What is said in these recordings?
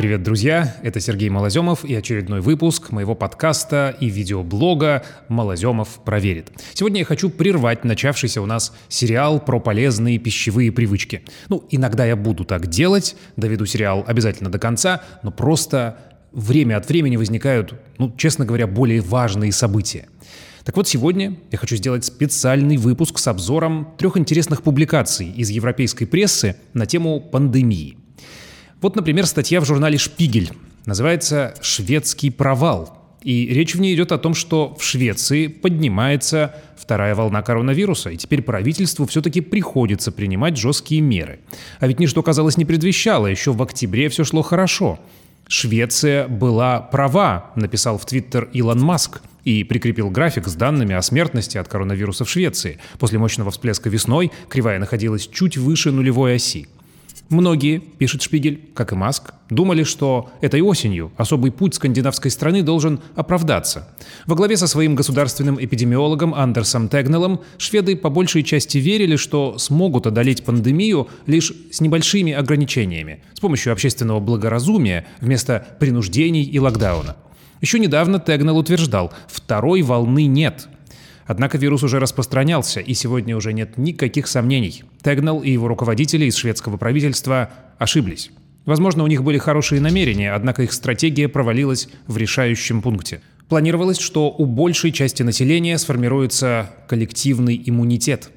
Привет, друзья! Это Сергей Малоземов и очередной выпуск моего подкаста и видеоблога «Малоземов проверит». Сегодня я хочу прервать начавшийся у нас сериал про полезные пищевые привычки. Ну, иногда я буду так делать, доведу сериал обязательно до конца, но просто время от времени возникают, ну, честно говоря, более важные события. Так вот, сегодня я хочу сделать специальный выпуск с обзором трех интересных публикаций из европейской прессы на тему пандемии. Вот, например, статья в журнале «Шпигель». Называется «Шведский провал». И речь в ней идет о том, что в Швеции поднимается вторая волна коронавируса, и теперь правительству все-таки приходится принимать жесткие меры. А ведь ничто, казалось, не предвещало, еще в октябре все шло хорошо. Швеция была права, написал в Твиттер Илон Маск и прикрепил график с данными о смертности от коронавируса в Швеции. После мощного всплеска весной кривая находилась чуть выше нулевой оси. Многие, пишет Шпигель, как и Маск, думали, что этой осенью особый путь скандинавской страны должен оправдаться. Во главе со своим государственным эпидемиологом Андерсом Тегнелом шведы по большей части верили, что смогут одолеть пандемию лишь с небольшими ограничениями, с помощью общественного благоразумия вместо принуждений и локдауна. Еще недавно Тегнел утверждал, второй волны нет – Однако вирус уже распространялся, и сегодня уже нет никаких сомнений. Тегнал и его руководители из шведского правительства ошиблись. Возможно, у них были хорошие намерения, однако их стратегия провалилась в решающем пункте. Планировалось, что у большей части населения сформируется коллективный иммунитет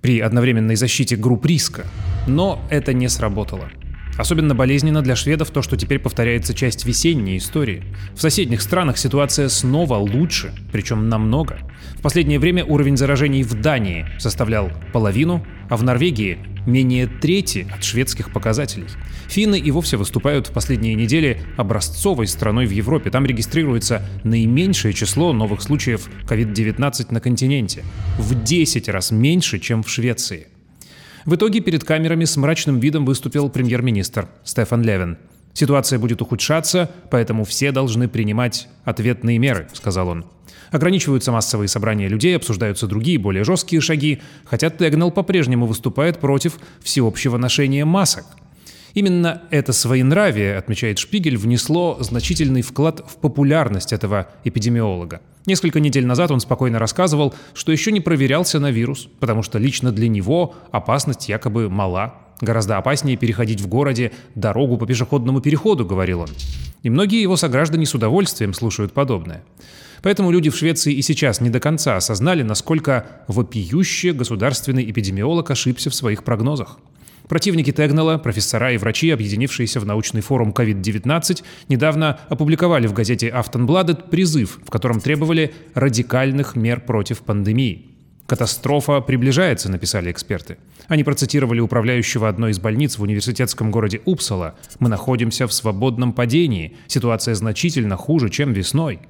при одновременной защите групп риска. Но это не сработало. Особенно болезненно для шведов то, что теперь повторяется часть весенней истории. В соседних странах ситуация снова лучше, причем намного. В последнее время уровень заражений в Дании составлял половину, а в Норвегии менее трети от шведских показателей. Финны и вовсе выступают в последние недели образцовой страной в Европе. Там регистрируется наименьшее число новых случаев COVID-19 на континенте. В 10 раз меньше, чем в Швеции. В итоге перед камерами с мрачным видом выступил премьер-министр Стефан Левин. «Ситуация будет ухудшаться, поэтому все должны принимать ответные меры», — сказал он. Ограничиваются массовые собрания людей, обсуждаются другие, более жесткие шаги, хотя Тегнел по-прежнему выступает против всеобщего ношения масок — Именно это своенравие, отмечает Шпигель, внесло значительный вклад в популярность этого эпидемиолога. Несколько недель назад он спокойно рассказывал, что еще не проверялся на вирус, потому что лично для него опасность якобы мала. Гораздо опаснее переходить в городе дорогу по пешеходному переходу, говорил он. И многие его сограждане с удовольствием слушают подобное. Поэтому люди в Швеции и сейчас не до конца осознали, насколько вопиюще государственный эпидемиолог ошибся в своих прогнозах. Противники Тегнела, профессора и врачи, объединившиеся в научный форум COVID-19, недавно опубликовали в газете «Автонбладет» призыв, в котором требовали радикальных мер против пандемии. «Катастрофа приближается», — написали эксперты. Они процитировали управляющего одной из больниц в университетском городе Упсала. «Мы находимся в свободном падении. Ситуация значительно хуже, чем весной».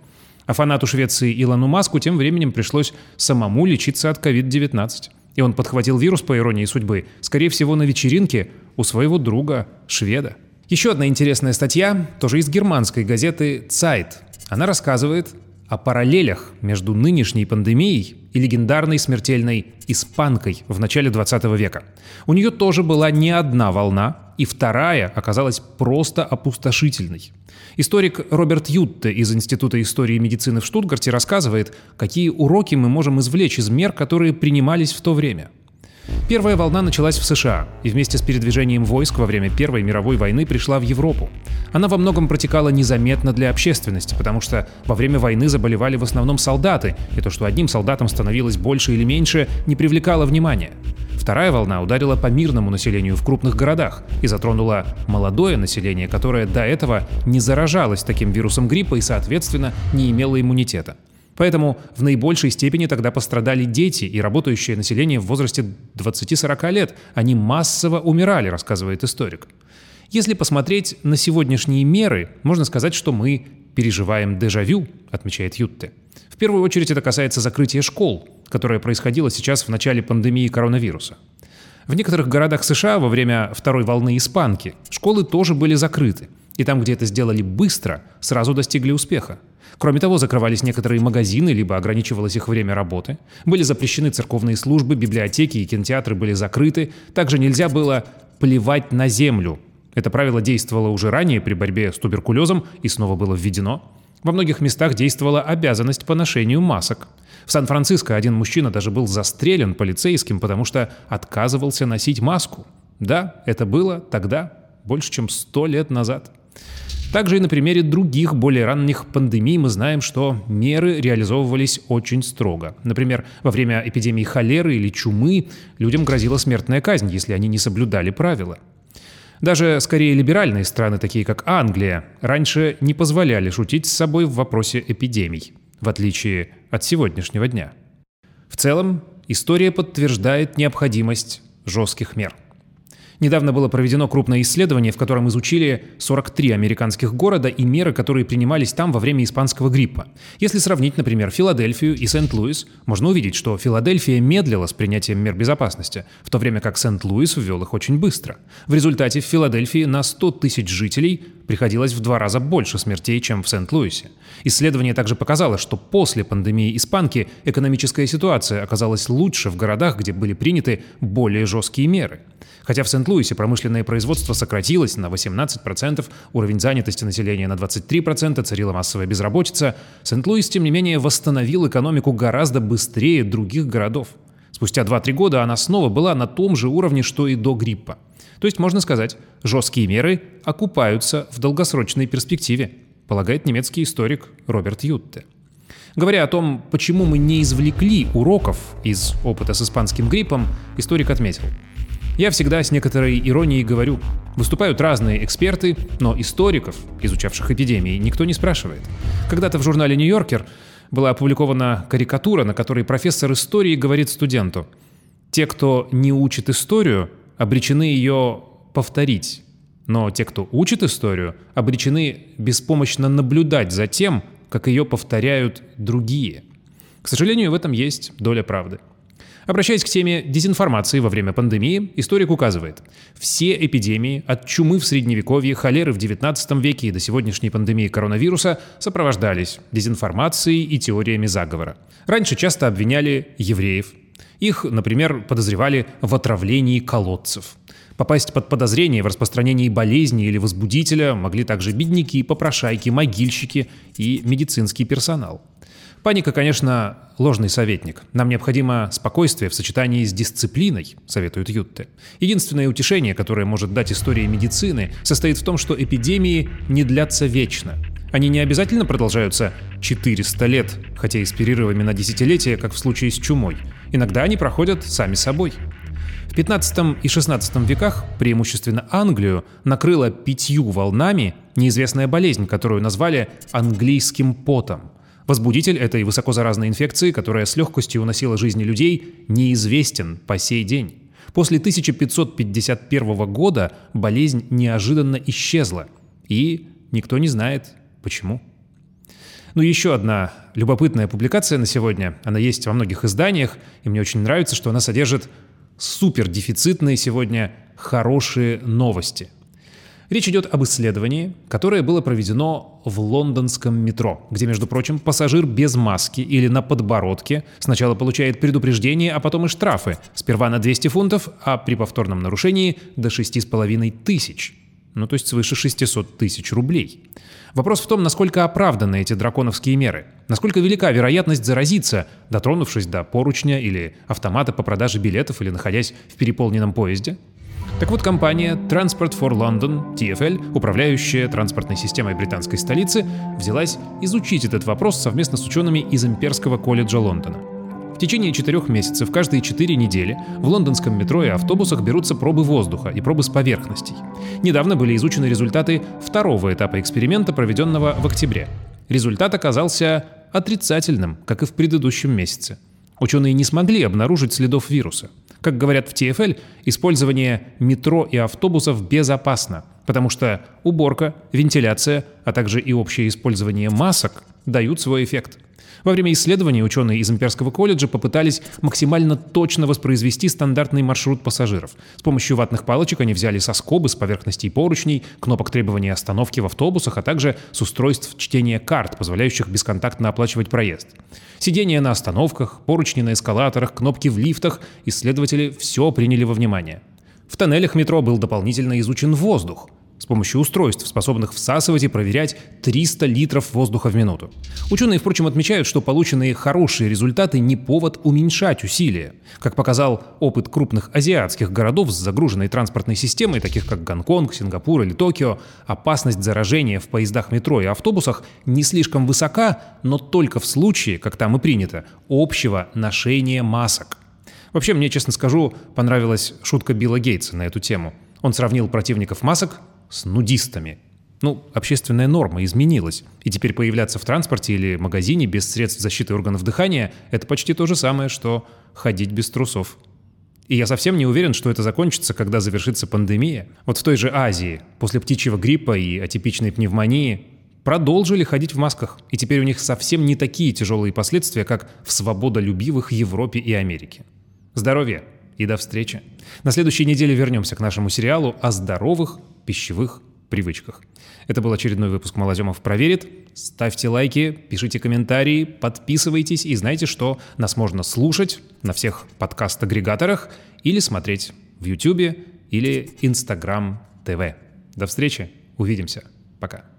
А фанату Швеции Илону Маску тем временем пришлось самому лечиться от COVID-19. И он подхватил вирус, по иронии судьбы, скорее всего, на вечеринке у своего друга, шведа. Еще одна интересная статья, тоже из германской газеты «Zeit». Она рассказывает о параллелях между нынешней пандемией и легендарной смертельной испанкой в начале 20 века. У нее тоже была не одна волна, и вторая оказалась просто опустошительной. Историк Роберт Ютте из Института истории и медицины в Штутгарте рассказывает, какие уроки мы можем извлечь из мер, которые принимались в то время – Первая волна началась в США и вместе с передвижением войск во время Первой мировой войны пришла в Европу. Она во многом протекала незаметно для общественности, потому что во время войны заболевали в основном солдаты, и то, что одним солдатам становилось больше или меньше, не привлекало внимания. Вторая волна ударила по мирному населению в крупных городах и затронула молодое население, которое до этого не заражалось таким вирусом гриппа и, соответственно, не имело иммунитета. Поэтому в наибольшей степени тогда пострадали дети и работающее население в возрасте 20-40 лет. Они массово умирали, рассказывает историк. Если посмотреть на сегодняшние меры, можно сказать, что мы переживаем дежавю, отмечает Ютте. В первую очередь это касается закрытия школ, которое происходило сейчас в начале пандемии коронавируса. В некоторых городах США во время второй волны испанки школы тоже были закрыты, и там, где это сделали быстро, сразу достигли успеха. Кроме того, закрывались некоторые магазины, либо ограничивалось их время работы. Были запрещены церковные службы, библиотеки и кинотеатры были закрыты. Также нельзя было плевать на землю. Это правило действовало уже ранее при борьбе с туберкулезом и снова было введено. Во многих местах действовала обязанность по ношению масок. В Сан-Франциско один мужчина даже был застрелен полицейским, потому что отказывался носить маску. Да, это было тогда, больше чем сто лет назад. Также и на примере других более ранних пандемий мы знаем, что меры реализовывались очень строго. Например, во время эпидемии холеры или чумы людям грозила смертная казнь, если они не соблюдали правила. Даже скорее либеральные страны, такие как Англия, раньше не позволяли шутить с собой в вопросе эпидемий, в отличие от сегодняшнего дня. В целом, история подтверждает необходимость жестких мер – Недавно было проведено крупное исследование, в котором изучили 43 американских города и меры, которые принимались там во время испанского гриппа. Если сравнить, например, Филадельфию и Сент-Луис, можно увидеть, что Филадельфия медлила с принятием мер безопасности, в то время как Сент-Луис ввел их очень быстро. В результате в Филадельфии на 100 тысяч жителей приходилось в два раза больше смертей, чем в Сент-Луисе. Исследование также показало, что после пандемии испанки экономическая ситуация оказалась лучше в городах, где были приняты более жесткие меры. Хотя в Сент-Луисе промышленное производство сократилось на 18%, уровень занятости населения на 23%, царила массовая безработица, Сент-Луис, тем не менее, восстановил экономику гораздо быстрее других городов. Спустя 2-3 года она снова была на том же уровне, что и до гриппа. То есть, можно сказать, жесткие меры окупаются в долгосрочной перспективе, полагает немецкий историк Роберт Ютте. Говоря о том, почему мы не извлекли уроков из опыта с испанским гриппом, историк отметил. Я всегда с некоторой иронией говорю, выступают разные эксперты, но историков, изучавших эпидемии, никто не спрашивает. Когда-то в журнале «Нью-Йоркер» была опубликована карикатура, на которой профессор истории говорит студенту, «Те, кто не учит историю, обречены ее повторить. Но те, кто учит историю, обречены беспомощно наблюдать за тем, как ее повторяют другие. К сожалению, в этом есть доля правды. Обращаясь к теме дезинформации во время пандемии, историк указывает, все эпидемии от чумы в Средневековье, холеры в XIX веке и до сегодняшней пандемии коронавируса сопровождались дезинформацией и теориями заговора. Раньше часто обвиняли евреев, их, например, подозревали в отравлении колодцев. Попасть под подозрение в распространении болезни или возбудителя могли также бедняки, попрошайки, могильщики и медицинский персонал. Паника, конечно, ложный советник. Нам необходимо спокойствие в сочетании с дисциплиной, советует Ютте. Единственное утешение, которое может дать история медицины, состоит в том, что эпидемии не длятся вечно. Они не обязательно продолжаются 400 лет, хотя и с перерывами на десятилетия, как в случае с чумой. Иногда они проходят сами собой. В 15 и 16 веках преимущественно Англию накрыла пятью волнами неизвестная болезнь, которую назвали английским потом. Возбудитель этой высокозаразной инфекции, которая с легкостью уносила жизни людей, неизвестен по сей день. После 1551 года болезнь неожиданно исчезла, и никто не знает, Почему? Ну, еще одна любопытная публикация на сегодня. Она есть во многих изданиях, и мне очень нравится, что она содержит супер дефицитные сегодня хорошие новости. Речь идет об исследовании, которое было проведено в лондонском метро, где, между прочим, пассажир без маски или на подбородке сначала получает предупреждение, а потом и штрафы. Сперва на 200 фунтов, а при повторном нарушении до 6,5 тысяч. Ну, то есть свыше 600 тысяч рублей. Вопрос в том, насколько оправданы эти драконовские меры. Насколько велика вероятность заразиться, дотронувшись до поручня или автомата по продаже билетов или находясь в переполненном поезде? Так вот, компания Transport for London, TfL, управляющая транспортной системой британской столицы, взялась изучить этот вопрос совместно с учеными из Имперского колледжа Лондона. В течение четырех месяцев каждые четыре недели в лондонском метро и автобусах берутся пробы воздуха и пробы с поверхностей. Недавно были изучены результаты второго этапа эксперимента, проведенного в октябре. Результат оказался отрицательным, как и в предыдущем месяце. Ученые не смогли обнаружить следов вируса. Как говорят в TFL, использование метро и автобусов безопасно, потому что уборка, вентиляция, а также и общее использование масок дают свой эффект. Во время исследования ученые из Имперского колледжа попытались максимально точно воспроизвести стандартный маршрут пассажиров. С помощью ватных палочек они взяли соскобы с поверхностей поручней, кнопок требования остановки в автобусах, а также с устройств чтения карт, позволяющих бесконтактно оплачивать проезд. Сидения на остановках, поручни на эскалаторах, кнопки в лифтах – исследователи все приняли во внимание. В тоннелях метро был дополнительно изучен воздух. С помощью устройств, способных всасывать и проверять 300 литров воздуха в минуту. Ученые, впрочем, отмечают, что полученные хорошие результаты не повод уменьшать усилия. Как показал опыт крупных азиатских городов с загруженной транспортной системой, таких как Гонконг, Сингапур или Токио, опасность заражения в поездах метро и автобусах не слишком высока, но только в случае, как там и принято, общего ношения масок. Вообще, мне, честно скажу, понравилась шутка Билла Гейтса на эту тему. Он сравнил противников масок с нудистами. Ну, общественная норма изменилась, и теперь появляться в транспорте или магазине без средств защиты органов дыхания – это почти то же самое, что ходить без трусов. И я совсем не уверен, что это закончится, когда завершится пандемия. Вот в той же Азии, после птичьего гриппа и атипичной пневмонии, продолжили ходить в масках, и теперь у них совсем не такие тяжелые последствия, как в свободолюбивых Европе и Америке. Здоровья и до встречи. На следующей неделе вернемся к нашему сериалу о здоровых пищевых привычках. Это был очередной выпуск «Малоземов проверит». Ставьте лайки, пишите комментарии, подписывайтесь и знайте, что нас можно слушать на всех подкаст-агрегаторах или смотреть в YouTube или Instagram TV. До встречи, увидимся. Пока.